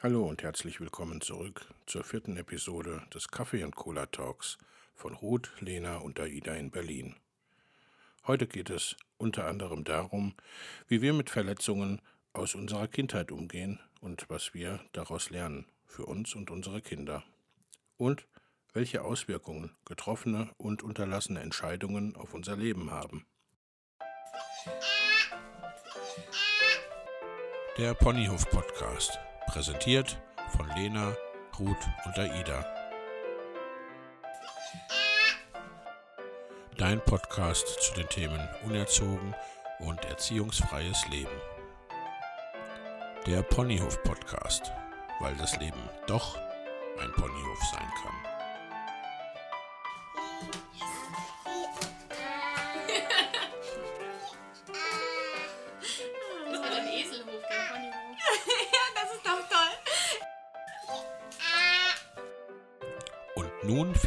Hallo und herzlich willkommen zurück zur vierten Episode des Kaffee und Cola Talks von Ruth, Lena und Aida in Berlin. Heute geht es unter anderem darum, wie wir mit Verletzungen aus unserer Kindheit umgehen und was wir daraus lernen für uns und unsere Kinder. Und welche Auswirkungen getroffene und unterlassene Entscheidungen auf unser Leben haben. Der Ponyhof Podcast, präsentiert von Lena, Ruth und Aida. Dein Podcast zu den Themen Unerzogen und erziehungsfreies Leben. Der Ponyhof Podcast, weil das Leben doch ein Ponyhof sein kann.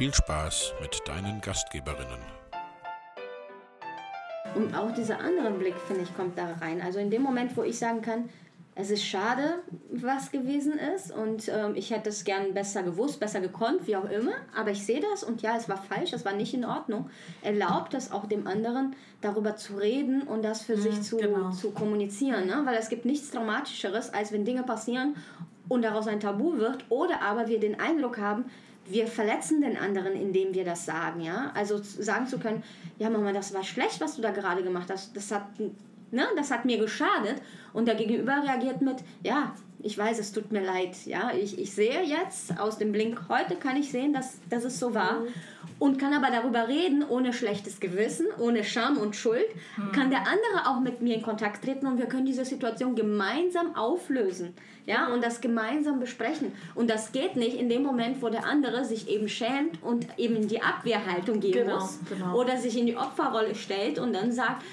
Viel Spaß mit deinen Gastgeberinnen. Und auch dieser andere Blick, finde ich, kommt da rein. Also in dem Moment, wo ich sagen kann, es ist schade, was gewesen ist und ähm, ich hätte es gern besser gewusst, besser gekonnt, wie auch immer, aber ich sehe das und ja, es war falsch, es war nicht in Ordnung. Erlaubt es auch dem anderen, darüber zu reden und das für sich zu, genau. zu kommunizieren, ne? weil es gibt nichts Traumatischeres, als wenn Dinge passieren und daraus ein Tabu wird oder aber wir den Eindruck haben, wir verletzen den anderen, indem wir das sagen, ja. Also sagen zu können, ja Mama, das war schlecht, was du da gerade gemacht hast. Das hat, ne, das hat mir geschadet. Und der Gegenüber reagiert mit, ja, ich weiß, es tut mir leid, ja. Ich, ich sehe jetzt aus dem Blink heute kann ich sehen, dass, dass es so war. Und kann aber darüber reden, ohne schlechtes Gewissen, ohne Scham und Schuld. Kann der andere auch mit mir in Kontakt treten und wir können diese Situation gemeinsam auflösen. Ja, und das gemeinsam besprechen. Und das geht nicht in dem Moment, wo der andere sich eben schämt und eben in die Abwehrhaltung gehen Genau, muss. genau. Oder sich in die Opferrolle stellt und dann sagt,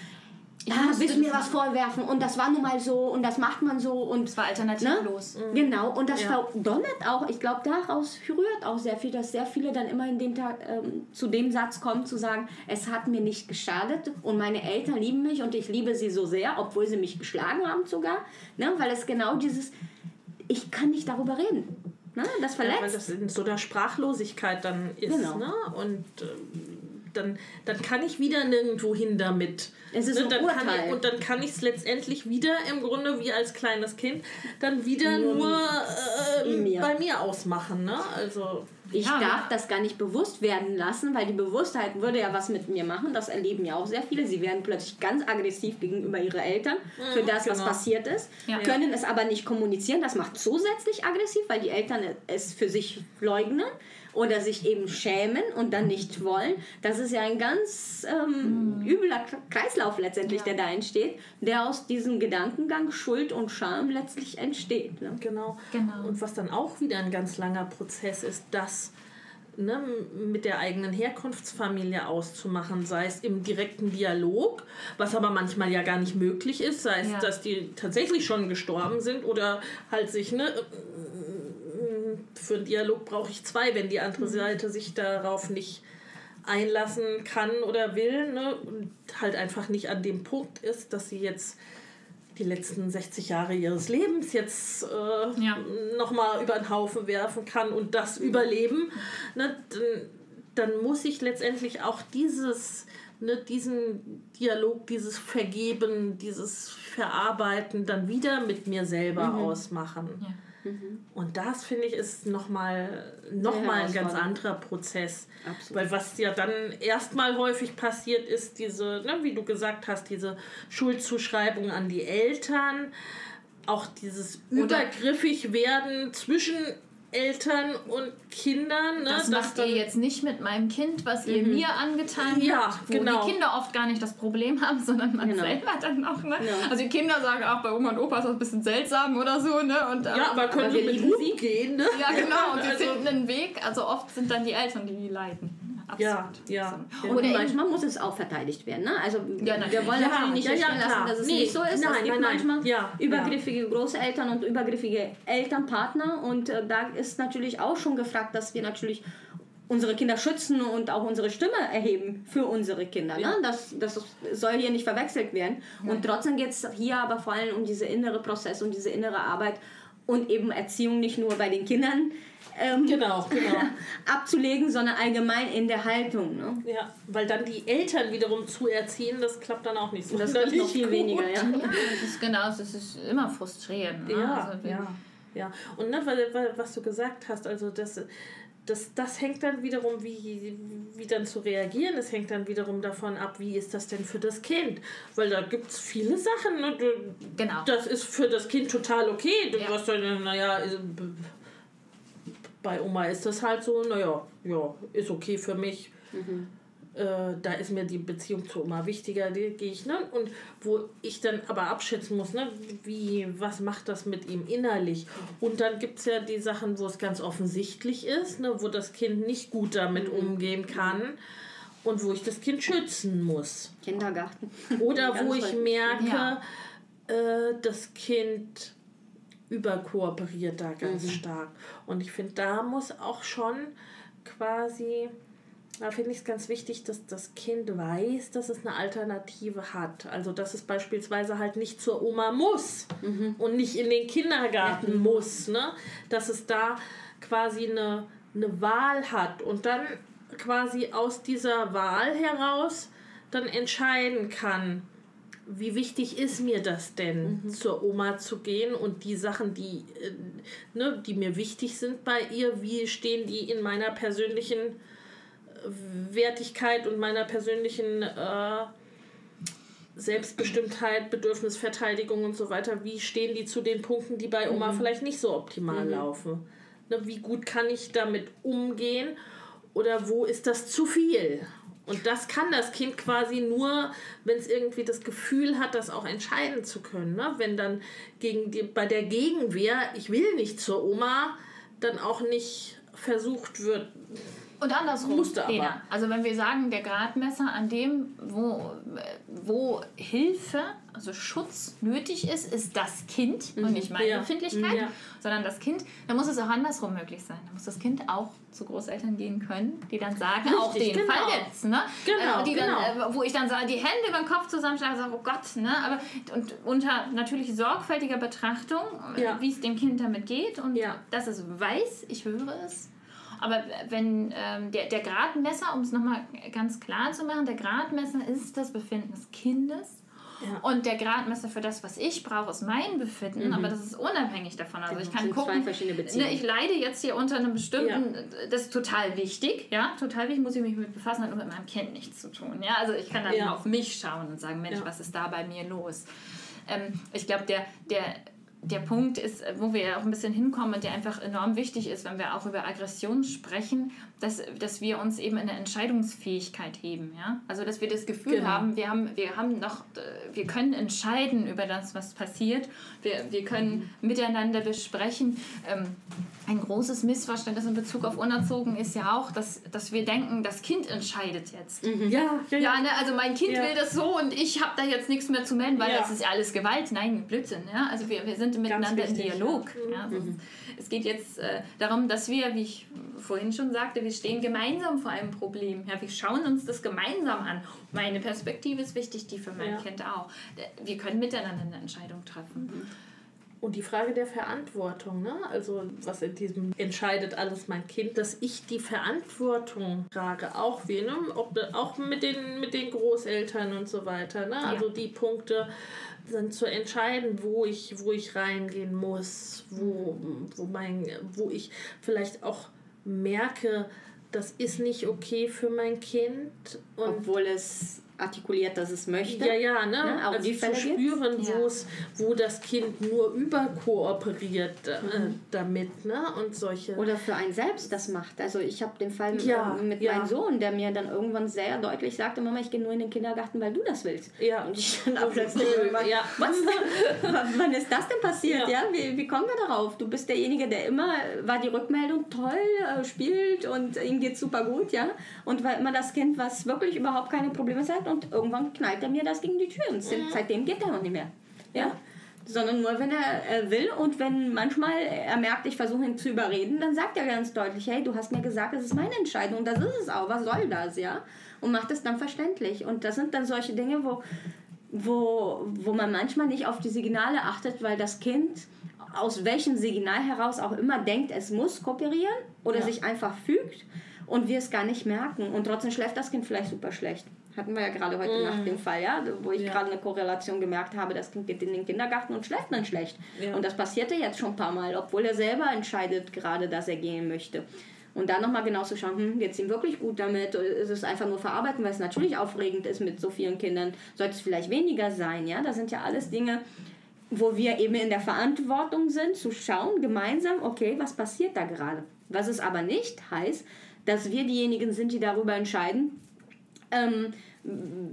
ja, musste willst du mir was vorwerfen und das war nun mal so und das macht man so und Das war alternativlos. Ne? Genau, und das Ja. verdonnert auch, ich glaube, daraus rührt auch sehr viel, dass sehr viele dann immer in dem Tag ähm, zu dem Satz kommen, zu sagen, es hat mir nicht geschadet und meine Eltern lieben mich und ich liebe sie so sehr, obwohl sie mich geschlagen haben sogar, ne? weil es genau dieses, ich kann nicht darüber reden. Ne? Das Ja, weil verletzt. das in so einer Sprachlosigkeit dann ist. Genau. Ne? Und ähm, dann, dann kann ich wieder nirgendwo hin damit. Es ist ne? ein dann ich, Und dann kann ich es letztendlich wieder im Grunde wie als kleines Kind dann wieder nur, äh, in mir. bei mir ausmachen. Ne? Also Ich Ja. darf das gar nicht bewusst werden lassen, weil die Bewusstheit würde ja was mit mir machen. Das erleben ja auch sehr viele. Sie werden plötzlich ganz aggressiv gegenüber ihren Eltern für das, was genau. passiert ist, Ja. können es aber nicht kommunizieren. Das macht zusätzlich aggressiv, weil die Eltern es für sich leugnen oder sich eben schämen und dann nicht wollen. Das ist ja ein ganz ähm, übler Kreislauf letztendlich, der da entsteht, der aus diesem Gedankengang Schuld und Scham letztlich entsteht. Ne? Genau. Genau. Und was dann auch wieder ein ganz langer Prozess ist, das ne, mit der eigenen Herkunftsfamilie auszumachen, sei es im direkten Dialog, was aber manchmal ja gar nicht möglich ist, sei es, Ja. dass die tatsächlich schon gestorben sind oder halt sich, ne, für einen Dialog brauche ich zwei, wenn die andere Seite sich darauf nicht einlassen kann oder will ne, und halt einfach nicht an dem Punkt ist, dass sie jetzt die letzten 60 Jahre ihres Lebens jetzt äh, Ja. nochmal über den Haufen werfen kann und das überleben, ne, dann, dann muss ich letztendlich auch dieses, ne, diesen Dialog, dieses Vergeben, dieses Verarbeiten dann wieder mit mir selber ausmachen. Ja. Und das finde ich ist nochmal noch mal ein ganz anderer Prozess. Absolut. Weil was ja dann erstmal häufig passiert ist, diese, ne, wie du gesagt hast, diese Schuldzuschreibung an die Eltern, auch dieses Oder- übergriffig werden zwischen Eltern und Kindern. Ne, Das macht ihr jetzt nicht mit meinem Kind, was ihr mir angetan habt. Ja, wo genau. die Kinder oft gar nicht das Problem haben, sondern man Genau. selber dann auch. Ne? Ja. Also die Kinder sagen auch, bei Oma und Opa ist das ein bisschen seltsam oder so. Ne? Und, Ja, aber können Aber wir wir mit sie gehen, ne? ja, genau. Und sie Also- finden einen Weg. Also oft sind dann die Eltern, die die leiten. Absolut. Ja, ja. So. Und manchmal muss es auch verteidigt werden. Ne? Also Ja, wir wollen Ja, natürlich nicht ja, ja, lassen, dass es Nee, nicht so ist. nein, es gibt nein, nein. manchmal Ja, übergriffige Großeltern und übergriffige Elternpartner. Und äh, da ist natürlich auch schon gefragt, dass wir natürlich unsere Kinder schützen und auch unsere Stimme erheben für unsere Kinder. Ne? Das, das soll hier nicht verwechselt werden. Und trotzdem geht es hier aber vor allem um diese innere Prozess und diese innere Arbeit und eben Erziehung nicht nur bei den Kindern ähm, Genau, genau. abzulegen, sondern allgemein in der Haltung. Ne? Ja, weil dann die Eltern wiederum zu erziehen, das klappt dann auch nicht so. Das ist noch viel gut. weniger, ja. Ja, das ist genau, das ist immer frustrierend. Ne? Ja, also, ja, ja. Und ne, weil, weil, was du gesagt hast, also das, das, das hängt dann wiederum, wie, wie dann zu reagieren, es hängt dann wiederum davon ab, wie ist das denn für das Kind? Weil da gibt es viele Sachen, ne, du- Genau. das ist für das Kind total okay. Du Ja. wirst dann, naja, ist- bei Oma ist das halt so, naja, ja, ist okay für mich. Äh, da ist mir die Beziehung zu Oma wichtiger, die gehe ich, ne? Und wo ich dann aber abschätzen muss, ne, wie, was macht das mit ihm innerlich? Und dann gibt es ja die Sachen, wo es ganz offensichtlich ist, ne, wo das Kind nicht gut damit umgehen kann und wo ich das Kind schützen muss. Kindergarten. Oder wo ich merke, Ja. äh, das Kind überkooperiert da ganz stark. Und ich finde, da muss auch schon quasi, da finde ich es ganz wichtig, dass das Kind weiß, dass es eine Alternative hat. Also, dass es beispielsweise halt nicht zur Oma muss und nicht in den Kindergarten muss. Ne? Dass es da quasi eine, eine Wahl hat und dann quasi aus dieser Wahl heraus dann entscheiden kann, wie wichtig ist mir das denn, zur Oma zu gehen und die Sachen, die, äh, ne, die mir wichtig sind bei ihr, wie stehen die in meiner persönlichen Wertigkeit und meiner persönlichen äh, Selbstbestimmtheit, Bedürfnisverteidigung und so weiter, wie stehen die zu den Punkten, die bei Oma vielleicht nicht so optimal laufen? Ne, wie gut kann ich damit umgehen oder wo ist das zu viel? Und das kann das Kind quasi nur, wenn es irgendwie das Gefühl hat, das auch entscheiden zu können. Ne? Wenn dann gegen die, bei der Gegenwehr, ich will nicht zur Oma, dann auch nicht versucht wird. Und andersrum, Musste aber. Lena. Also wenn wir sagen, der Gradmesser an dem, wo, wo Hilfe, also Schutz nötig ist, ist das Kind und nicht meine Ja. Befindlichkeit, Ja. sondern das Kind, dann muss es auch andersrum möglich sein. Dann muss das Kind auch zu Großeltern gehen können, die dann sagen, auch Richtig, den genau. Fall jetzt, ne? Genau, Äh, die genau. Dann, äh, wo ich dann sage, die Hände über den Kopf zusammenschlage und sage, oh Gott, ne? Aber und unter natürlich sorgfältiger Betrachtung, Ja. wie es dem Kind damit geht und dass es weiß, ich höre es. Aber wenn ähm, der, der Gradmesser, um es nochmal ganz klar zu machen, der Gradmesser ist das Befinden des Kindes. Ja. Und der Gradmesser für das, was ich brauche, ist mein Befinden, aber das ist unabhängig davon. Also Genau, ich kann sind zwei gucken, verschiedene ne, ich leide jetzt hier unter einem bestimmten, das ist total wichtig, ja, total wichtig, muss ich mich mit befassen, hat nur mit meinem Kind nichts zu tun. Ja, also ich kann dann Ja. auf mich schauen und sagen, Mensch, Ja. was ist da bei mir los? Ähm, ich glaube, der, der, der Punkt ist, wo wir auch ein bisschen hinkommen und der einfach enorm wichtig ist, wenn wir auch über Aggression sprechen, dass, dass wir uns eben in der Entscheidungsfähigkeit heben. Ja? Also dass wir das Gefühl Genau. haben, wir haben, wir haben noch, äh, wir können entscheiden über das, was passiert. Wir, wir können miteinander besprechen. Ähm, ein großes Missverständnis in Bezug auf Unerzogen ist ja auch, dass, dass wir denken, das Kind entscheidet jetzt. Ja, ja, Ja, ne, also mein Kind Ja. will das so und ich habe da jetzt nichts mehr zu melden, weil Ja. das ist ja alles Gewalt. Nein, Blödsinn. Ja? Also wir, wir sind miteinander im Dialog. ja. Ja? Also Es geht jetzt äh, darum, dass wir, wie ich vorhin schon sagte, wir stehen gemeinsam vor einem Problem. Ja? Wir schauen uns das gemeinsam an. Meine Perspektive ist wichtig, die für mein Ja. Kind auch. Wir können miteinander eine Entscheidung treffen. Und die Frage der Verantwortung, ne? also was in diesem entscheidet alles mein Kind, dass ich die Verantwortung trage, auch wie, ne? Ob, auch mit den, mit den Großeltern und so weiter. Ne? Also die Punkte dann zu entscheiden, wo ich, wo ich reingehen muss, wo, wo, mein, wo ich vielleicht auch merke, das ist nicht okay für mein Kind. Und Obwohl es artikuliert, dass es möchte. ja, ja, ne? Ja, auch also die Fälle spüren, Ja. wo das Kind nur überkooperiert äh, damit, ne? Und solche. Oder für einen selbst das macht. Also ich habe den Fall Ja, äh, mit ja. meinem Sohn, der mir dann irgendwann sehr deutlich sagte, Mama, ich gehe nur in den Kindergarten, weil du das willst. Ja. Und ich dann auch plötzlich Ja. was? Wann ist das denn passiert? Ja. Ja. Wie, wie kommen wir darauf? Du bist derjenige, der immer, war die Rückmeldung toll, äh, spielt und ihm geht super gut, ja. Und war immer das Kind, was wirklich überhaupt keine Probleme hat und irgendwann knallt er mir das gegen die Tür und sind- seitdem geht er noch nicht mehr. Ja. Sondern nur, wenn er äh, will und wenn manchmal er merkt, ich versuche ihn zu überreden, dann sagt er ganz deutlich, hey, du hast mir gesagt, das ist meine Entscheidung, das ist es auch, was soll das, ja? Und macht es dann verständlich. Und das sind dann solche Dinge, wo, wo, wo man manchmal nicht auf die Signale achtet, weil das Kind aus welchem Signal heraus auch immer denkt, es muss kooperieren oder Ja. sich einfach fügt und wir es gar nicht merken. Und trotzdem schläft das Kind vielleicht super schlecht. Hatten wir ja gerade heute Nacht den Fall, ja, wo ich. Ja. gerade eine Korrelation gemerkt habe, das Kind geht in den Kindergarten und schläft dann schlecht. Ja. Und das passierte jetzt schon ein paar Mal, obwohl er selber entscheidet gerade, dass er gehen möchte. Und dann nochmal genau zu schauen, hm, geht es ihm wirklich gut damit? Oder ist es einfach nur verarbeiten, weil es natürlich aufregend ist mit so vielen Kindern? Sollte es vielleicht weniger sein? Ja, das sind ja alles Dinge, wo wir eben in der Verantwortung sind, zu schauen gemeinsam, okay, was passiert da gerade? Was es aber nicht heißt, dass wir diejenigen sind, die darüber entscheiden, ähm,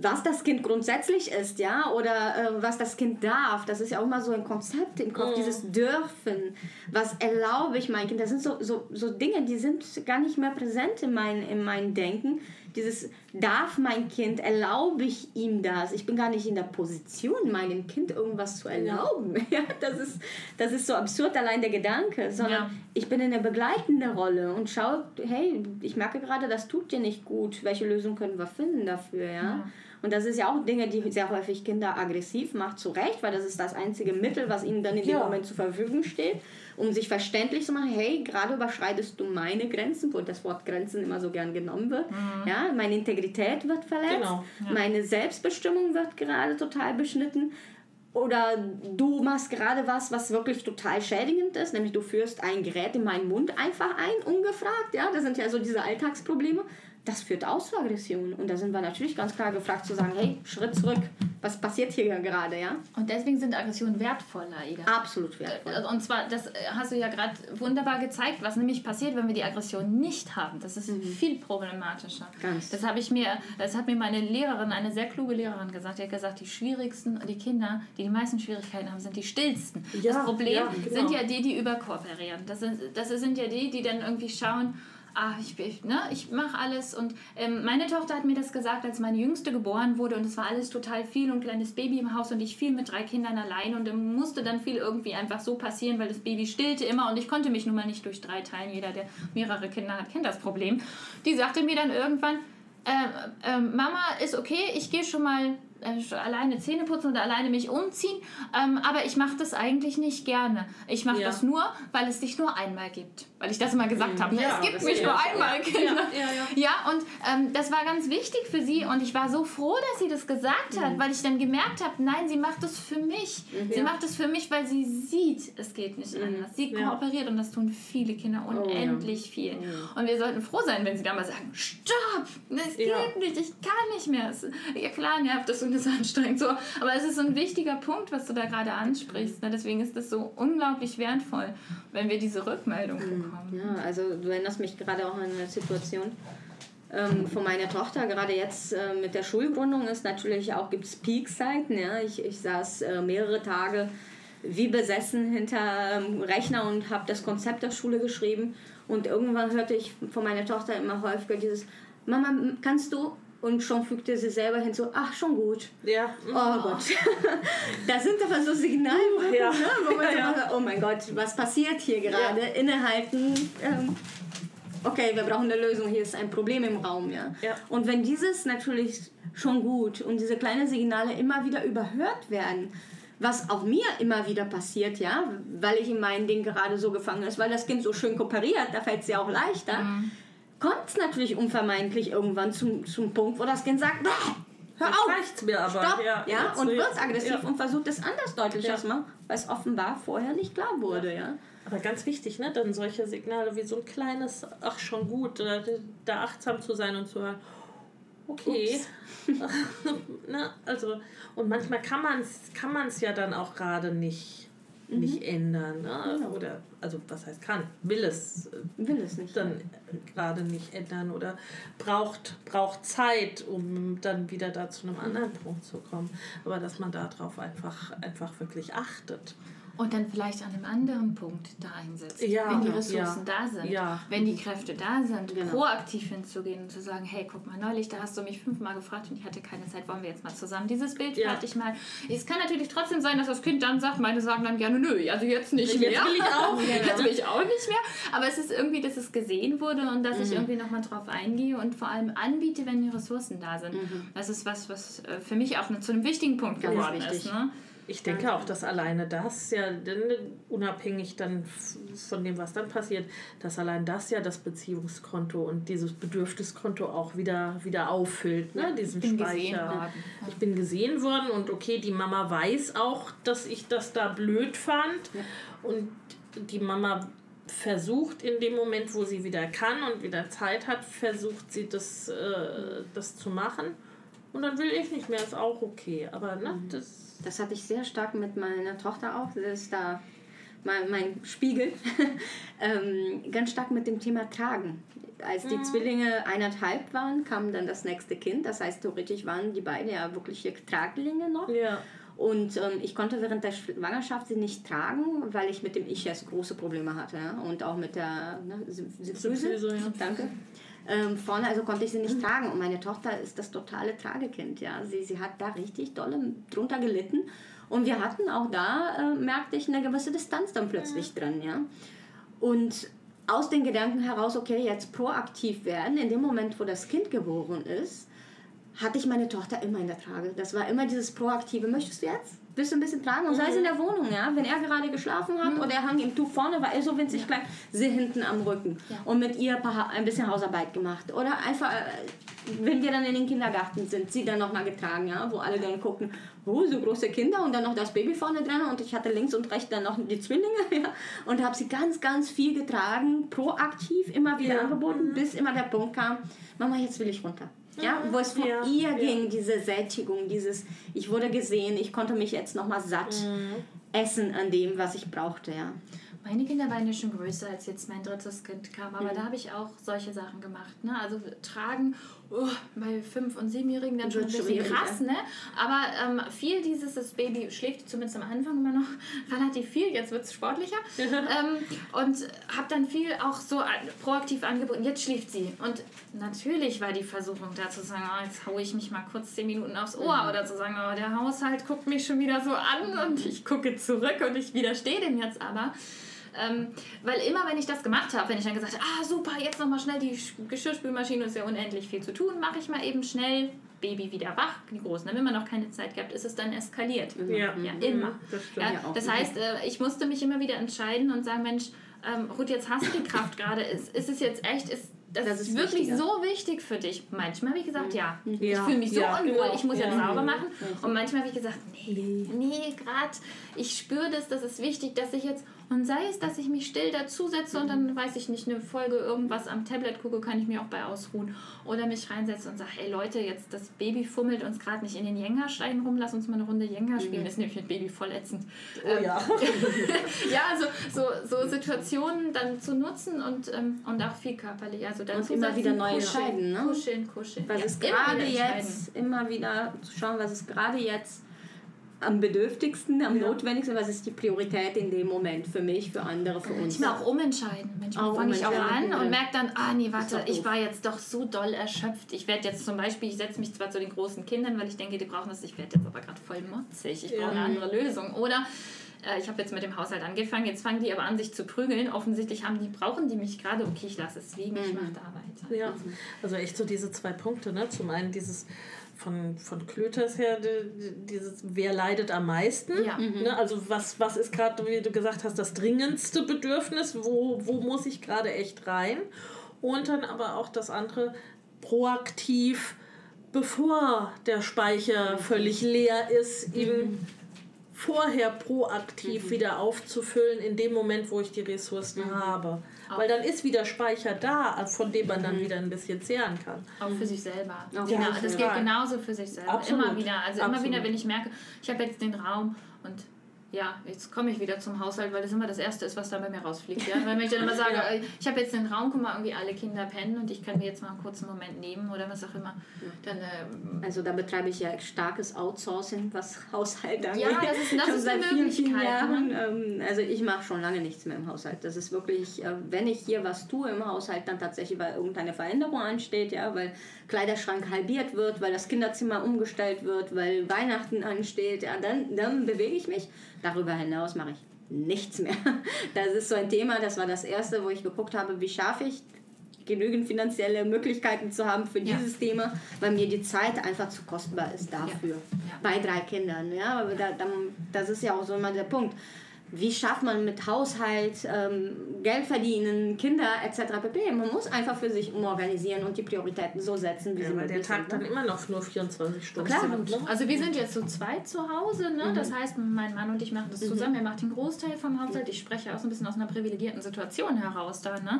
was das Kind grundsätzlich ist, ja, oder äh, was das Kind darf. Das ist ja auch mal so ein Konzept im Kopf, dieses Dürfen. Was erlaube ich mein Kind? Das sind so, so, so Dinge, die sind gar nicht mehr präsent in, mein, in meinem Denken. Dieses darf mein Kind, erlaube ich ihm das? Ich bin gar nicht in der Position, meinem Kind irgendwas zu erlauben. Ja, das, ist, das ist so absurd, allein der Gedanke, sondern Ja. ich bin in der begleitenden Rolle und schaue, hey, ich merke gerade, das tut dir nicht gut. Welche Lösung können wir finden dafür, ja? Und das ist ja auch Dinge, die sehr häufig Kinder aggressiv macht, zu Recht, weil das ist das einzige Mittel, was ihnen dann in dem Ja. Moment zur Verfügung steht, um sich verständlich zu machen, hey, gerade überschreitest du meine Grenzen, wo das Wort Grenzen immer so gern genommen wird. Ja, meine Integrität wird verletzt, Genau, meine Selbstbestimmung wird gerade total beschnitten. Oder du machst gerade was, was wirklich total schädigend ist, nämlich du führst ein Gerät in meinen Mund einfach ein, ungefragt. Ja, das sind ja so diese Alltagsprobleme. Das führt aus zur Aggression. Und da sind wir natürlich ganz klar gefragt zu sagen, hey, Schritt zurück. Was passiert hier gerade, ja? Und deswegen sind Aggressionen wertvoller, Ida. Absolut wertvoll. Und zwar, das äh, hast du ja gerade wunderbar gezeigt, was nämlich passiert, wenn wir die Aggression nicht haben. Das ist viel problematischer. Ganz. Das habe ich mir, das hat mir meine Lehrerin, eine sehr kluge Lehrerin gesagt. Die hat gesagt, die schwierigsten, die Kinder, die die meisten Schwierigkeiten haben, sind die stillsten. Ja, das Problem ja, genau. sind ja die, die überkooperieren. Das sind, das sind ja die, die dann irgendwie schauen, ah, ich, bin- ne, ich mache alles. Und ähm, meine Tochter hat mir das gesagt, als meine Jüngste geboren wurde und es war alles total viel und ein kleines Baby im Haus und ich fiel mit drei Kindern allein und dann musste dann viel irgendwie einfach so passieren, weil das Baby stillte immer und ich konnte mich nun mal nicht durch drei teilen. Jeder, der mehrere Kinder hat, kennt das Problem. Die sagte mir dann irgendwann, ähm, ähm, Mama ist okay, ich gehe schon mal äh, alleine Zähne putzen oder alleine mich umziehen, ähm, aber ich mache das eigentlich nicht gerne. Ich mache Ja. das nur, weil es dich nur einmal gibt. Weil ich das immer gesagt habe. Ja, es gibt mich nur einmal, Kinder. ja, und ähm, das war ganz wichtig für sie und ich war so froh, dass sie das gesagt hat, weil ich dann gemerkt habe, nein, sie macht das für mich. Sie macht das für mich, weil sie sieht, es geht nicht anders. Sie kooperiert und das tun viele Kinder unendlich viel. Und wir sollten froh sein, wenn sie dann mal sagen, stopp, es geht nicht, ich kann nicht mehr. Es, ja klar, nervt das und ist anstrengend so, aber es ist so ein wichtiger Punkt, was du da gerade ansprichst. Ne? Deswegen ist das so unglaublich wertvoll, wenn wir diese Rückmeldung bekommen. Ja, also du erinnerst mich gerade auch an eine Situation ähm, von meiner Tochter. Gerade jetzt äh, mit der Schulgründung ist natürlich auch, gibt es Peakzeiten. Ja? Ich, ich saß äh, mehrere Tage wie besessen hinter ähm, Rechner und habe das Konzept der Schule geschrieben. Und irgendwann hörte ich von meiner Tochter immer häufiger dieses, Mama, kannst du? Und schon fügte sie selber hinzu, ach, schon gut. Ja. Oh Gott. das sind aber so Signalwirkungen, Ja. ne? wo man Ja, so ja. sagt, oh mein Gott, was passiert hier gerade? Innehalten. Ähm, okay, wir brauchen eine Lösung, hier ist ein Problem im Raum. Ja? Ja. Und wenn dieses natürlich schon gut und diese kleinen Signale immer wieder überhört werden, was auch mir immer wieder passiert, ja, weil ich in meinem Ding gerade so gefangen ist, weil das Kind so schön kooperiert, da fällt es ja auch leichter, kommt es natürlich unvermeidlich irgendwann zum, zum Punkt, wo das Kind sagt, "Bäh, hör Jetzt auf, reicht's mir aber. stopp, Ja, ja, und wird aggressiv ja. und versucht es anders deutlicher Ja. zu machen, weil es offenbar vorher nicht klar wurde, ja. Aber ganz wichtig, ne? Dann solche Signale wie so ein kleines, ach schon gut, da, da achtsam zu sein und zu hören, okay. ne? Also, und manchmal kann man es kann man's ja dann auch gerade nicht, nicht ändern. Ne? Genau. Oder, also was heißt kann, will es äh, Will es nicht. dann gerade nicht ändern oder braucht, braucht Zeit, um dann wieder da zu einem anderen Punkt zu kommen. Aber dass man darauf einfach, einfach wirklich achtet. Und dann vielleicht an einem anderen Punkt da einsetzt. Ja, wenn die ja, Ressourcen da sind. ja. Wenn die Kräfte da sind, Genau. proaktiv hinzugehen und zu sagen, hey, guck mal, neulich, da hast du mich fünfmal gefragt und ich hatte keine Zeit, wollen wir jetzt mal zusammen dieses Bild Ja. fertig mal. Es kann natürlich trotzdem sein, dass das Kind dann sagt, meine sagen dann gerne, nö, also jetzt nicht Jetzt mehr. will ich auch. jetzt will ich auch nicht mehr. Aber es ist irgendwie, dass es gesehen wurde und dass Mhm. ich irgendwie nochmal drauf eingehe und vor allem anbiete, wenn die Ressourcen da sind. Das ist was, was äh, für mich auch zu einem wichtigen Punkt geworden ist. Ne? Ich denke auch, dass alleine das ja, unabhängig dann von dem, was dann passiert, dass allein das ja das Beziehungskonto und dieses Bedürfniskonto auch wieder, wieder auffüllt, ne? diesen ich bin Speicher. Ich bin gesehen worden und okay, die Mama weiß auch, dass ich das da blöd fand. Ja. Und die Mama versucht in dem Moment, wo sie wieder kann und wieder Zeit hat, versucht sie das, äh, das zu machen. Und dann will ich nicht mehr, ist auch okay. Aber ne, mhm. das. Das hatte ich sehr stark mit meiner Tochter auch. Das ist da mein, mein Spiegel. ähm, ganz stark mit dem Thema Tragen. Als die mhm. Zwillinge eineinhalb waren, kam dann das nächste Kind. Das heißt, theoretisch waren die beiden ja wirkliche Traglinge noch. Ja. Und ähm, ich konnte während der Schwangerschaft sie nicht tragen, weil ich mit dem Ischias große Probleme hatte. Ja? Und auch mit der ne, Syphyse. Ja. Danke. Ähm, vorne also konnte ich sie nicht tragen. Und meine Tochter ist das totale Tragekind. Ja? Sie, sie hat da richtig doll drunter gelitten. Und wir hatten auch da, äh, merkte ich, eine gewisse Distanz dann plötzlich ja. drin. Ja? Und aus den Gedanken heraus, okay, jetzt proaktiv werden, in dem Moment, wo das Kind geboren ist, hatte ich meine Tochter immer in der Trage. Das war immer dieses proaktive, möchtest du jetzt? Willst du ein bisschen tragen? Und sei es in der Wohnung, ja. Wenn er gerade geschlafen hat mhm. oder er hang im Tuch vorne, war er so winzig ja. klein, sie hinten am Rücken. Ja. Und mit ihr ein bisschen Hausarbeit gemacht. Oder einfach, äh, wenn wir dann in den Kindergarten sind, sie dann nochmal getragen, ja. Wo alle dann gucken, oh, so große Kinder und dann noch das Baby vorne dran. Und ich hatte links und rechts dann noch die Zwillinge, ja. Und habe sie ganz, ganz viel getragen, proaktiv immer wieder ja. angeboten, mhm. bis immer der Punkt kam, Mama, jetzt will ich runter. Ja, wo es von ja, ihr ja. ging, diese Sättigung, dieses, ich wurde gesehen, ich konnte mich jetzt nochmal satt mhm. essen an dem, was ich brauchte, ja. Meine Kinder waren ja schon größer, als jetzt mein drittes Kind kam, aber mhm. da habe ich auch solche Sachen gemacht. Ne? Also tragen oh, bei fünf- und siebenjährigen dann schon ein bisschen krass, ne? Aber ähm, viel dieses, das Baby schläft zumindest am Anfang immer noch relativ viel, jetzt wird es sportlicher. ähm, und habe dann viel auch so proaktiv angeboten, jetzt schläft sie. Und natürlich war die Versuchung da zu sagen, oh, jetzt haue ich mich mal kurz zehn Minuten aufs Ohr mhm. oder zu sagen, oh, der Haushalt guckt mich schon wieder so an und ich gucke zurück und ich widerstehe dem jetzt aber. Ähm, weil immer, wenn ich das gemacht habe, wenn ich dann gesagt habe, ah super, jetzt nochmal schnell die Geschirrspülmaschine, ist ja unendlich viel zu tun, mache ich mal eben schnell, Baby wieder wach, die Großen haben immer noch keine Zeit gehabt, ist es dann eskaliert. Ja, ja immer. Das, ja, das heißt, äh, ich musste mich immer wieder entscheiden und sagen, Mensch, ähm, Ruth, jetzt hast du die Kraft gerade, ist, ist es jetzt echt, ist das, das, ist wirklich wichtiger. so wichtig für dich. Manchmal habe ich gesagt, ja. ja. Ich fühle mich so ja, unwohl, genau. ich muss ja, ja sauber machen. Und manchmal habe ich gesagt, nee, nee, gerade, ich spüre das, das ist wichtig, dass ich jetzt und sei es, dass ich mich still dazusetze und dann, weiß ich nicht, eine Folge irgendwas am Tablet gucke, kann ich mir auch bei ausruhen. Oder mich reinsetze und sage, ey Leute, jetzt das Baby fummelt uns gerade nicht in den Jenga-Stein rum, lass uns mal eine Runde Jenga spielen. Mhm. Das ist nämlich mit Baby voll ätzend. Oh ähm, ja. ja, also so, so Situationen dann zu nutzen und, ähm, und auch viel körperlich. Also dann und immer wieder neu entscheiden. Ne? Kuscheln, kuscheln. Was ja, ist gerade jetzt, immer wieder zu schauen, was ist gerade jetzt am bedürftigsten, am ja. notwendigsten, was ist die Priorität in dem Moment für mich, für andere, für uns. Manchmal auch umentscheiden. Manchmal fange ich auch an und merke dann, ah nee, warte, ich war jetzt doch so doll erschöpft. Ich werde jetzt zum Beispiel, ich setze mich zwar zu den großen Kindern, weil ich denke, die brauchen das, ich werde jetzt aber gerade voll motzig, ich brauche eine andere Lösung. Oder äh, ich habe jetzt mit dem Haushalt angefangen, jetzt fangen die aber an, sich zu prügeln. Offensichtlich haben die, brauchen die mich gerade, okay, ich lasse es liegen, ich mhm. mache da weiter. Ja, also echt so diese zwei Punkte, ne? Zum einen dieses von, von Klöters her dieses, wer leidet am meisten? Ja. Mhm. Ne? Also was, was ist gerade, wie du gesagt hast, das dringendste Bedürfnis? Wo, wo muss ich gerade echt rein? Und dann aber auch das andere, proaktiv, bevor der Speicher mhm. völlig leer ist, eben. Vorher proaktiv mhm. wieder aufzufüllen, in dem Moment, wo ich die Ressourcen mhm. habe. Auch Weil dann ist wieder Speicher da, von dem man dann mhm. wieder ein bisschen zehren kann. Auch für sich selber. Auch genau, das geht genauso für sich selber. Absolut. Immer wieder. Also Absolut. immer wieder, wenn ich merke, ich habe jetzt den Raum ja, jetzt komme ich wieder zum Haushalt, weil das immer das Erste ist, was da bei mir rausfliegt. Ja? Weil ich dann immer sage, ja. ich habe jetzt den Raum, guck mal, irgendwie alle Kinder pennen und ich kann mir jetzt mal einen kurzen Moment nehmen oder was auch immer. Dann, ähm, also da betreibe ich ja starkes Outsourcing, was Haushalt angeht. Ja, das ist, das schon ist seit vielen, vielen Jahren. Ne? Ähm, also ich mache schon lange nichts mehr im Haushalt. Das ist wirklich, äh, wenn ich hier was tue im Haushalt, dann tatsächlich, weil irgendeine Veränderung ansteht, ja, weil Kleiderschrank halbiert wird, weil das Kinderzimmer umgestellt wird, weil Weihnachten ansteht, ja, dann, dann bewege ich mich. Darüber hinaus mache ich nichts mehr. Das ist so ein Thema, das war das erste, wo ich geguckt habe, wie schaffe ich genügend finanzielle Möglichkeiten zu haben für Ja. dieses Thema, weil mir die Zeit einfach zu kostbar ist dafür. Ja. Bei drei Kindern. Ja, aber da, dann, das ist ja auch so immer der Punkt. Wie schafft man mit Haushalt, ähm, Geld verdienen, Kinder etc. pp. Man muss einfach für sich umorganisieren und die Prioritäten so setzen, wie Ja, sie weil der Tag sind. dann ne? immer noch nur 24 Stunden Klar. sind. Ne? Also wir sind jetzt so zweit zu Hause, ne? Mhm. das heißt, mein Mann und ich machen das zusammen, er macht den Großteil vom Haushalt, ich spreche auch so ein bisschen aus einer privilegierten Situation heraus da. Ne?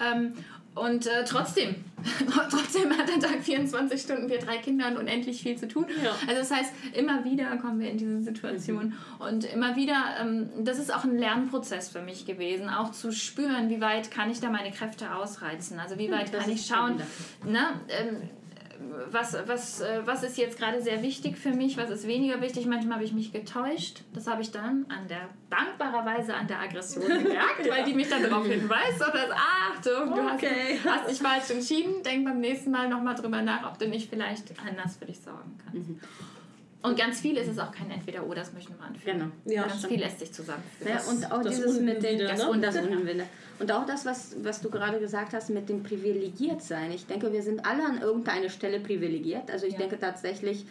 Ähm, und äh, trotzdem, trotzdem hat der Tag 24 Stunden, wir drei Kinder und unendlich viel zu tun. Ja. Also das heißt, immer wieder kommen wir in diese Situation und immer wieder, ähm, das ist auch ein Lernprozess für mich gewesen, auch zu spüren, wie weit kann ich da meine Kräfte ausreizen, also wie weit das kann ich schauen, ne, ähm, was, was, äh, was ist jetzt gerade sehr wichtig für mich, was ist weniger wichtig. Manchmal habe ich mich getäuscht. Das habe ich dann an der, dankbarerweise an der Aggression gemerkt, weil die mich dann darauf hinweist, so dass, Achtung, du Okay. hast, hast dich falsch entschieden. Denk beim nächsten Mal nochmal drüber nach, ob du nicht vielleicht anders für dich sorgen kannst. Und ganz viel ist es auch kein Entweder-Oder, das möchte ich nochmal anfügen. Genau. Ja, ganz stimmt. viel lässt sich zusammenführen. Ja, und auch das dieses mit das ne? und das. Und auch das, was, was du gerade gesagt hast mit dem privilegiert sein. Ich denke, wir sind alle an irgendeiner Stelle privilegiert. Also ich Ja. denke tatsächlich,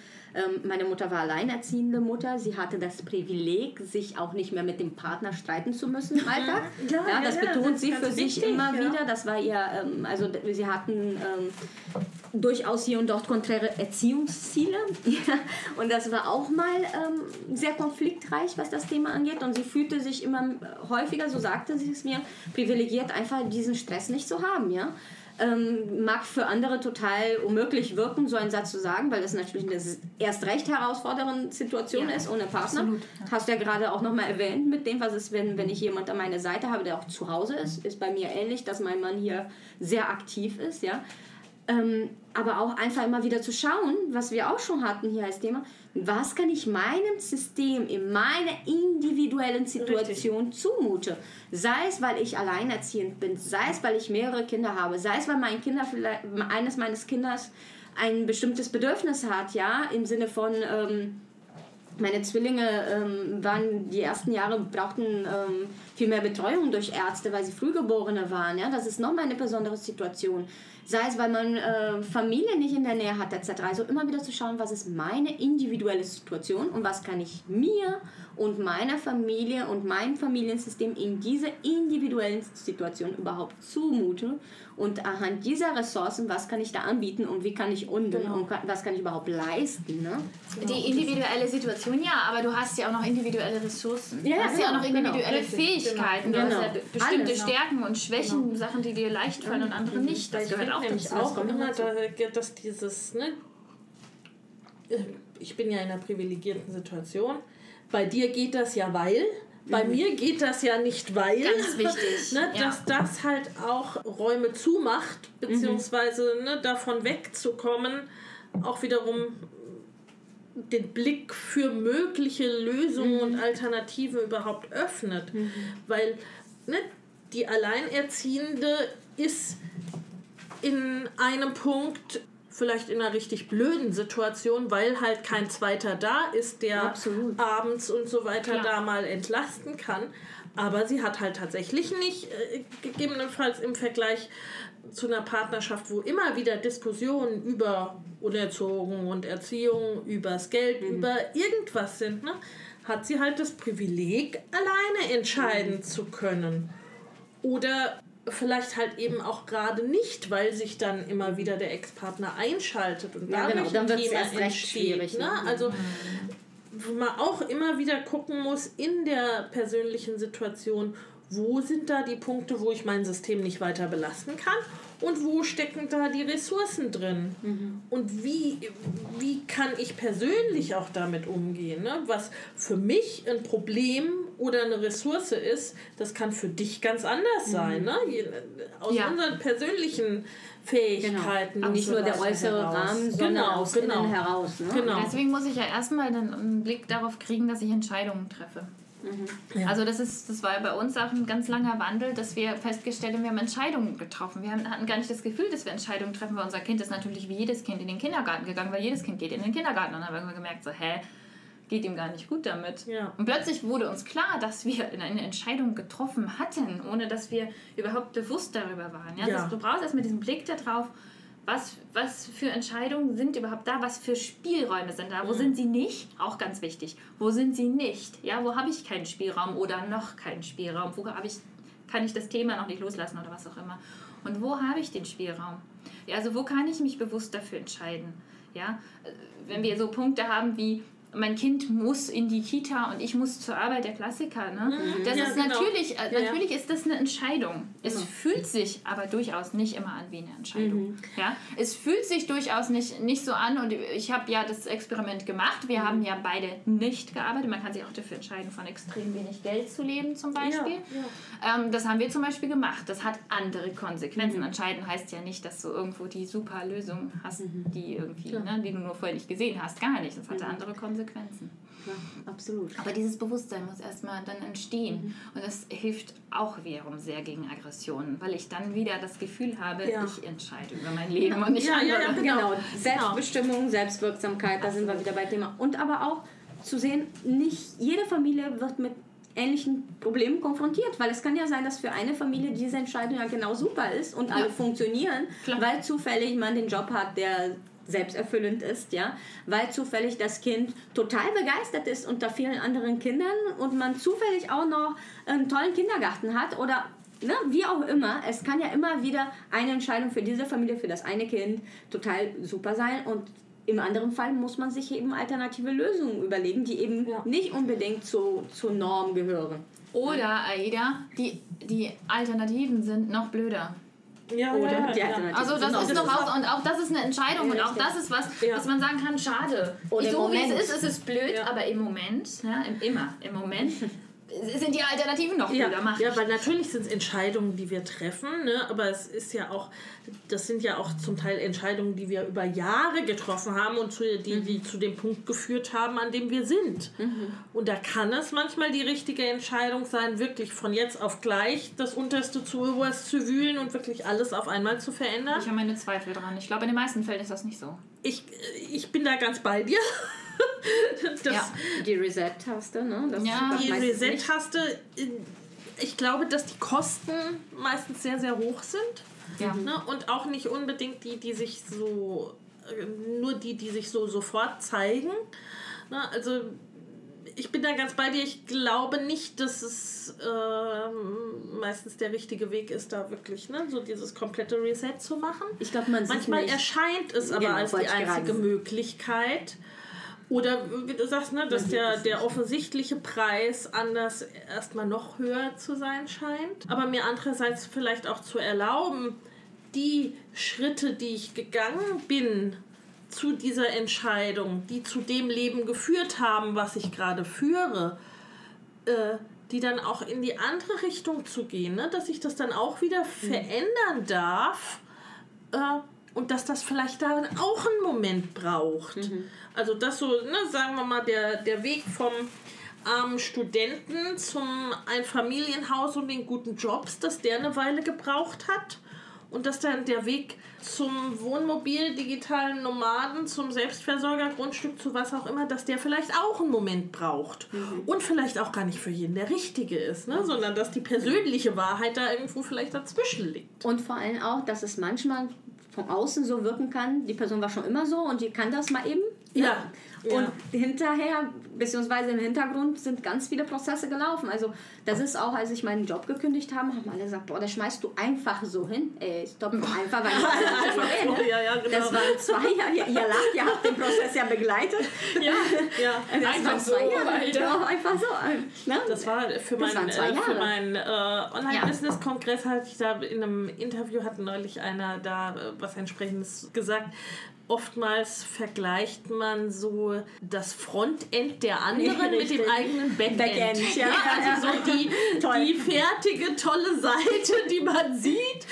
meine Mutter war alleinerziehende Mutter. Sie hatte das Privileg, sich auch nicht mehr mit dem Partner streiten zu müssen im Alltag. Ja, Ja, ja, das ja, betont das sie für sich wichtig, immer ja. wieder. Das war ihr, ähm, also sie hatten ähm, durchaus hier und dort konträre Erziehungsziele. Und das war auch mal ähm, sehr konfliktreich, was das Thema angeht. Und sie fühlte sich immer häufiger, so sagte sie es mir, privilegiert, einfach diesen Stress nicht zu haben. Ja? Ähm, mag für andere total unmöglich wirken, so einen Satz zu sagen, weil das natürlich eine erst recht herausfordernde Situation Ja, ist ohne Partner. absolut, ja. Hast du ja gerade auch nochmal erwähnt mit dem, was ist, wenn, wenn ich jemand an meiner Seite habe, der auch zu Hause ist. Ist bei mir ähnlich, dass mein Mann hier sehr aktiv ist, ja. Ähm, aber auch einfach immer wieder zu schauen, was wir auch schon hatten hier als Thema, was kann ich meinem System in meiner individuellen Situation zumute? Sei es, weil ich alleinerziehend bin, sei es, weil ich mehrere Kinder habe, sei es, weil mein Kinder vielleicht, eines meines Kinders ein bestimmtes Bedürfnis hat, ja, im Sinne von, ähm, meine Zwillinge ähm, waren die ersten Jahre brauchten ähm, viel mehr Betreuung durch Ärzte, weil sie Frühgeborene waren. Ja, das ist nochmal eine besondere Situation. Sei es, weil man äh, Familie nicht in der Nähe hat, etc. Also immer wieder zu schauen, was ist meine individuelle Situation und was kann ich mir und meiner Familie und meinem Familiensystem in dieser individuellen Situation überhaupt zumuten und anhand dieser Ressourcen, was kann ich da anbieten und wie kann ich unten und kann, was kann ich überhaupt leisten. Ne? Die individuelle Situation, ja, aber du hast ja auch noch individuelle Ressourcen. Ja, du hast ja auch genau, noch individuelle genau, Fähigkeiten. genau. Du hast ja Genau. bestimmte Alles. Stärken und Schwächen, Sachen, die dir leicht fallen und andere nicht. Das gehört auch nämlich auch immer, da, dass dieses, ne, äh, ich bin ja in einer privilegierten Situation. Bei dir geht das ja, weil. Bei mir geht das ja nicht, weil. Ganz wichtig, Ne, ja. Dass das halt auch Räume zumacht, beziehungsweise ne, davon wegzukommen, auch wiederum den Blick für mögliche Lösungen und Alternativen überhaupt öffnet. Weil ne, die Alleinerziehende ist in einem Punkt vielleicht in einer richtig blöden Situation, weil halt kein zweiter da ist, der Absolut. abends und so weiter Klar. da mal entlasten kann. Aber sie hat halt tatsächlich nicht, äh, gegebenenfalls im Vergleich zu einer Partnerschaft, wo immer wieder Diskussionen über Unerzogen und Erziehung, übers Geld, über irgendwas sind, ne, hat sie halt das Privileg, alleine entscheiden zu können. Oder vielleicht halt eben auch gerade nicht, weil sich dann immer wieder der Ex-Partner einschaltet und Ja, dadurch genau, dann ein Thema erst recht entsteht, schwierig, Ne? ne? Also wo man auch immer wieder gucken muss in der persönlichen Situation, wo sind da die Punkte, wo ich mein System nicht weiter belasten kann und wo stecken da die Ressourcen drin und wie, wie kann ich persönlich auch damit umgehen. Ne? Was für mich ein Problem oder eine Ressource ist, das kann für dich ganz anders sein. Ne? Je- Aus Ja. unseren persönlichen Fähigkeiten. Und nicht so nur der äußere heraus. Rahmen, sondern Genau, aus genau. innen heraus. Ne? Genau. Deswegen muss ich ja erstmal einen, einen Blick darauf kriegen, dass ich Entscheidungen treffe. Ja. Also das ist, das war bei uns auch ein ganz langer Wandel, dass wir festgestellt haben, wir haben Entscheidungen getroffen. Wir haben, hatten gar nicht das Gefühl, dass wir Entscheidungen treffen, weil unser Kind ist natürlich wie jedes Kind in den Kindergarten gegangen, weil jedes Kind geht in den Kindergarten. Und dann haben wir gemerkt, so, hä, geht ihm gar nicht gut damit. Ja. Und plötzlich wurde uns klar, dass wir eine Entscheidung getroffen hatten, ohne dass wir überhaupt bewusst darüber waren. Ja? Ja. Das, du brauchst erstmal diesen Blick darauf, was, was für Entscheidungen sind überhaupt da, was für Spielräume sind da, wo sind sie nicht, auch ganz wichtig, wo sind sie nicht, ja, wo habe ich keinen Spielraum oder noch keinen Spielraum, wo habe ich, kann ich das Thema noch nicht loslassen oder was auch immer. Und wo habe ich den Spielraum? Ja, also wo kann ich mich bewusst dafür entscheiden? Ja, wenn wir so Punkte haben wie mein Kind muss in die Kita und ich muss zur Arbeit der Klassiker. Ne? Das Ja, ist genau. natürlich, äh, Ja, ja. natürlich ist das eine Entscheidung. Es fühlt sich aber durchaus nicht immer an wie eine Entscheidung. Ja? Es fühlt sich durchaus nicht, nicht so an und ich habe ja das Experiment gemacht. Wir haben ja beide nicht gearbeitet. Man kann sich auch dafür entscheiden, von extrem wenig Geld zu leben zum Beispiel. Ähm, das haben wir zum Beispiel gemacht. Das hat andere Konsequenzen. Entscheiden heißt ja nicht, dass du irgendwo die super Lösung hast, die irgendwie, ne, die du nur vorher nicht gesehen hast. Gar nicht. Das hatte andere Konsequenzen. Ja, absolut. Aber dieses Bewusstsein muss erstmal dann entstehen. Und das hilft auch wiederum sehr gegen Aggressionen, weil ich dann wieder das Gefühl habe, Ja. ich entscheide über mein Leben und nicht Ja, ja, andere. ja, Genau, Genau. Selbstbestimmung, Selbstwirksamkeit, da sind wir wieder bei Thema. Und aber auch zu sehen, nicht jede Familie wird mit ähnlichen Problemen konfrontiert, weil es kann ja sein, dass für eine Familie diese Entscheidung ja genau super ist und alle funktionieren, Klar. weil zufällig man den Job hat, der selbsterfüllend ist, ja, weil zufällig das Kind total begeistert ist unter vielen anderen Kindern und man zufällig auch noch einen tollen Kindergarten hat oder ne, wie auch immer, es kann ja immer wieder eine Entscheidung für diese Familie, für das eine Kind total super sein und im anderen Fall muss man sich eben alternative Lösungen überlegen, die eben Ja. nicht unbedingt zu, zur Norm gehören. Oder, Aida, die, die Alternativen sind noch blöder. Ja, Oder ja, die. Also das Genau, ist ist auch, und auch das ist eine Entscheidung und auch das ist was, Ja. was man sagen kann, schade. Im so wie es ist, ist es blöd, Ja. aber im Moment, ja, im, immer, im Moment sind die Alternativen noch Ja, blöder. Mach ja, weil natürlich sind es Entscheidungen, die wir treffen, ne? aber es ist ja auch, das sind ja auch zum Teil Entscheidungen, die wir über Jahre getroffen haben und zu, die, die zu dem Punkt geführt haben, an dem wir sind. Und da kann es manchmal die richtige Entscheidung sein, wirklich von jetzt auf gleich das Unterste zu oberst zu wühlen und wirklich alles auf einmal zu verändern. Ich habe meine Zweifel dran. Ich glaube, in den meisten Fällen ist das nicht so. Ich, ich bin da ganz bei dir. das, Ja. Die Reset-Taste, ne? Das Ja. Die. Reset-Taste, äh, ich glaube, dass die Kosten meistens sehr, sehr hoch sind. Ja. Ne? Und auch nicht unbedingt die, die sich so, äh, nur die, die sich so sofort zeigen. Ne? Also ich bin da ganz bei dir. Ich glaube nicht, dass es ähm, meistens der richtige Weg ist, da wirklich ne? so dieses komplette Reset zu machen. Ich glaube, man Manchmal erscheint es aber Genau, als die einzige. Möglichkeit. Oder wie du sagst, ne, dass der, der offensichtliche Preis anders erstmal noch höher zu sein scheint. Aber mir andererseits vielleicht auch zu erlauben, die Schritte, die ich gegangen bin zu dieser Entscheidung, die zu dem Leben geführt haben, was ich gerade führe, äh, die dann auch in die andere Richtung zu gehen, ne? dass ich das dann auch wieder verändern darf äh, und dass das vielleicht dann auch einen Moment braucht. Also das so, ne, sagen wir mal, der, der Weg vom armen Studenten zum Einfamilienhaus und den guten Jobs, dass der eine Weile gebraucht hat. Und dass dann der Weg zum Wohnmobil, digitalen Nomaden, zum Selbstversorgergrundstück, zu was auch immer, dass der vielleicht auch einen Moment braucht. Und vielleicht auch gar nicht für jeden der richtige ist, ne? sondern dass die persönliche Wahrheit da irgendwo vielleicht dazwischen liegt. Und vor allem auch, dass es manchmal von außen so wirken kann, die Person war schon immer so und die kann das mal eben. Ja. Und hinterher, beziehungsweise im Hintergrund sind ganz viele Prozesse gelaufen. Also das ist auch, als ich meinen Job gekündigt habe, haben alle gesagt, boah, das schmeißt du einfach so hin. Ey, stopp, einfach, weil ich Einfach so, ja, ja, genau. Das waren zwei Jahre, ihr, ihr lacht, ihr habt den Prozess ja begleitet. ja, ja. Das Einfach so, Jahre. Ja, einfach so. Ne? Das war für Das meinen äh, für meinen äh, Online-Business-Kongress hatte ich da in einem Interview hat neulich einer da äh, was entsprechendes gesagt. Oftmals vergleicht man so das Frontend der anderen mit dem eigenen Backend. Backend, ja. Also so die, die fertige, tolle Seite, die man sieht,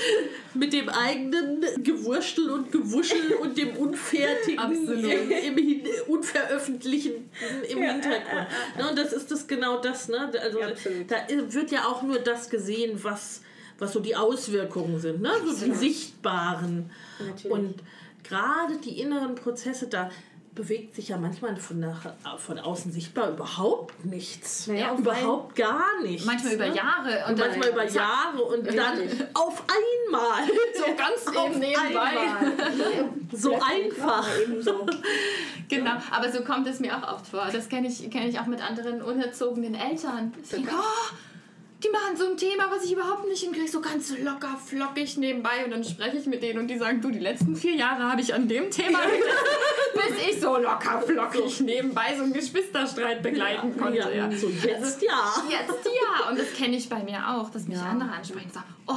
mit dem eigenen Gewurschtel und Gewuschel und dem Unfertigen im, im Unveröffentlichten im Hintergrund. Ne, und das ist das genau das. Ne? Also Absolut. da wird ja auch nur das gesehen, was, was so die Auswirkungen sind, ne? so die sichtbaren. Natürlich. Und gerade die inneren Prozesse da, bewegt sich ja manchmal von, nach, von außen sichtbar überhaupt nichts. Naja, überhaupt gar nichts. Manchmal über ne? Jahre. Und manchmal über zack, Jahre und dann auf einmal. So ganz Auf eben nebenbei. So einfach. Genau, aber so kommt es mir auch oft vor. Das kenne ich, kenn ich auch mit anderen unerzogenen Eltern. Ich denke, oh, die machen so ein Thema, was ich überhaupt nicht hinkriege, so ganz locker, flockig nebenbei. Und dann spreche ich mit denen und die sagen, du, die letzten vier Jahre habe ich an dem Thema gesessen, bis ich so locker, flockig nebenbei so einen Geschwisterstreit begleiten konnte. Ja, Ja. so jetzt ja. Jetzt ja, und das kenne ich bei mir auch, dass mich andere ansprechen und sagen, oh,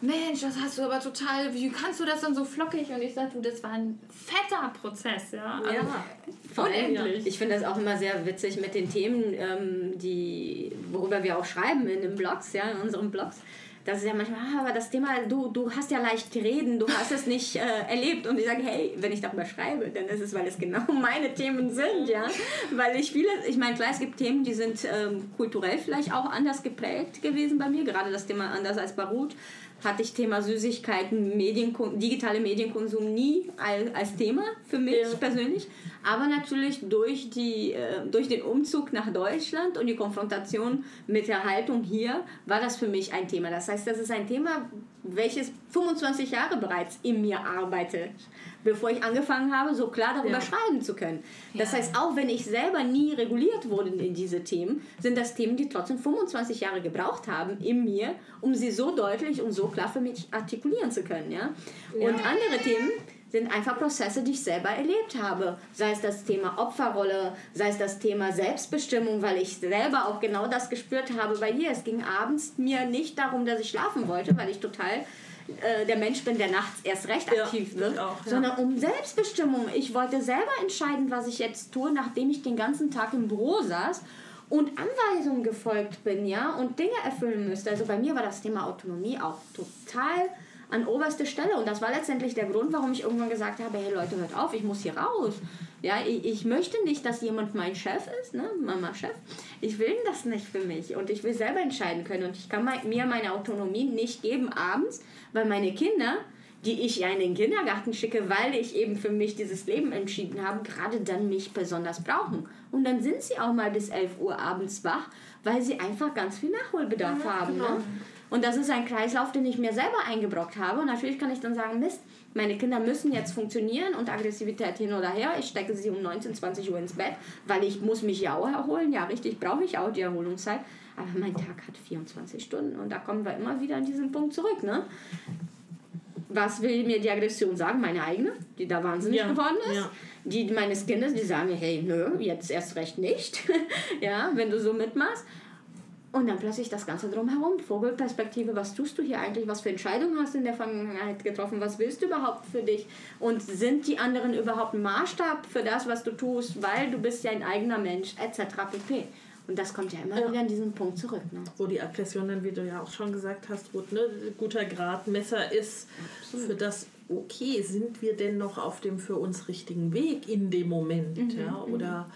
Mensch, das hast du aber total, wie kannst du das dann so flockig? Und ich sage, du, das war ein fetter Prozess, ja. Also, Ja. Unendlich. Ich finde das auch immer sehr witzig mit den Themen, ähm, die, worüber wir auch schreiben in den Blogs, ja, in unseren Blogs. Das ist ja manchmal, ah, aber das Thema, du, du hast ja leicht reden, du hast es nicht äh, erlebt. Und ich sage, hey, wenn ich darüber schreibe, dann ist es, weil es genau meine Themen sind, ja. Weil ich viele, ich meine, klar, es gibt Themen, die sind ähm, kulturell vielleicht auch anders geprägt gewesen bei mir. Gerade das Thema anders als bei Ruth hatte ich Thema Süßigkeiten, Medienkon digitale Medienkonsum nie als, als Thema für mich Ja. persönlich. Aber natürlich durch, die, äh, durch den Umzug nach Deutschland und die Konfrontation mit der Haltung hier war das für mich ein Thema. Das heißt, das ist ein Thema, welches 25 Jahre bereits in mir arbeitet, bevor ich angefangen habe, so klar darüber Ja. schreiben zu können. Das Ja. heißt, auch wenn ich selber nie reguliert wurde in diese Themen, sind das Themen, die trotzdem 25 Jahre gebraucht haben in mir, um sie so deutlich und so klar für mich artikulieren zu können. Ja? Und andere Themen sind einfach Prozesse, die ich selber erlebt habe. Sei es das Thema Opferrolle, sei es das Thema Selbstbestimmung, weil ich selber auch genau das gespürt habe bei dir. Es ging abends mir nicht darum, dass ich schlafen wollte, weil ich total äh, der Mensch bin, der nachts erst recht Ja, aktiv ich wird, auch, ja. sondern um Selbstbestimmung. Ich wollte selber entscheiden, was ich jetzt tue, nachdem ich den ganzen Tag im Büro saß und Anweisungen gefolgt bin, ja, und Dinge erfüllen müsste. Also bei mir war das Thema Autonomie auch total an oberste Stelle und das war letztendlich der Grund, warum ich irgendwann gesagt habe, hey Leute, hört auf, ich muss hier raus. Ja, ich, ich möchte nicht, dass jemand mein Chef ist, ne, Mama Chef. Ich will das nicht für mich und ich will selber entscheiden können und ich kann mein, mir meine Autonomie nicht geben abends, weil meine Kinder die ich ja in den Kindergarten schicke, weil ich eben für mich dieses Leben entschieden habe, gerade dann mich besonders brauchen. Und dann sind sie auch mal bis 11 Uhr abends wach, weil sie einfach ganz viel Nachholbedarf haben. Ne? Und das ist ein Kreislauf, den ich mir selber eingebrockt habe. Und natürlich kann ich dann sagen, Mist, meine Kinder müssen jetzt funktionieren und Aggressivität hin oder her. Ich stecke sie um 19, 20 Uhr ins Bett, weil ich muss mich ja auch erholen. Ja, richtig, brauche ich auch die Erholungszeit. Aber mein Tag hat 24 Stunden und da kommen wir immer wieder an diesen Punkt zurück. Ne? was will mir die Aggression sagen? Meine eigene, die da wahnsinnig Ja, geworden ist. ja. Die meines Kindes, die sagen, hey, nö, jetzt erst recht nicht. ja, wenn du so mitmachst. Und dann plötzlich das Ganze drumherum, Vogelperspektive, was tust du hier eigentlich, was für Entscheidungen hast du in der Vergangenheit getroffen, was willst du überhaupt für dich und sind die anderen überhaupt ein Maßstab für das, was du tust, weil du bist ja ein eigener Mensch, etc. pp. Und das kommt ja immer Ja. wieder an diesen Punkt zurück. Ne? Wo die Aggression dann, wie du ja auch schon gesagt hast, Ruth, ne, guter Gradmesser ist für das, okay, sind wir denn noch auf dem für uns richtigen Weg in dem Moment? ja? Oder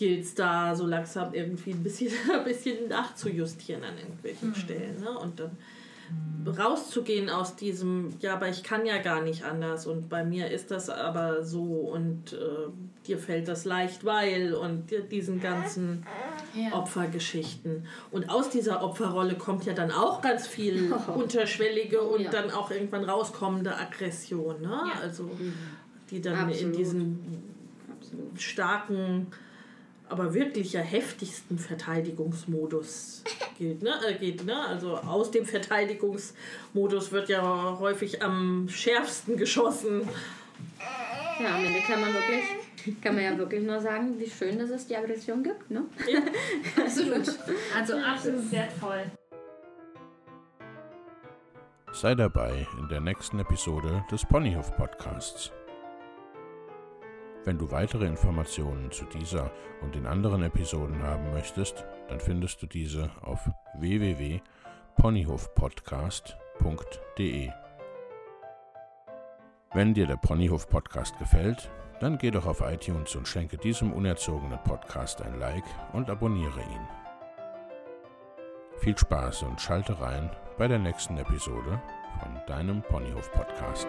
gilt es da so langsam irgendwie ein bisschen, ein bisschen nachzujustieren an irgendwelchen Stellen? Ne? Und dann rauszugehen aus diesem, ja, aber ich kann ja gar nicht anders und bei mir ist das aber so und äh, dir fällt das leicht, weil und diesen ganzen Ja. Opfergeschichten. Und aus dieser Opferrolle kommt ja dann auch ganz viel unterschwellige und ja. dann auch irgendwann rauskommende Aggression, ne? Ja. Also die dann in Absolut. diesen starken, aber wirklich ja heftigsten Verteidigungsmodus geht, ne? Äh, geht, ne? Also aus dem Verteidigungsmodus wird ja häufig am schärfsten geschossen. Ja, am Ende kann man wirklich, kann man ja wirklich nur sagen, wie schön dass es die Aggression gibt. Ne? Absolut. Also absolut wertvoll. Sei dabei in der nächsten Episode des Ponyhof Podcasts. Wenn du weitere Informationen zu dieser und den anderen Episoden haben möchtest, dann findest du diese auf www.ponyhofpodcast.de. Wenn dir der Ponyhof Podcast gefällt, dann geh doch auf iTunes und schenke diesem unerzogenen Podcast ein Like und abonniere ihn. Viel Spaß und schalte rein bei der nächsten Episode von deinem Ponyhof Podcast.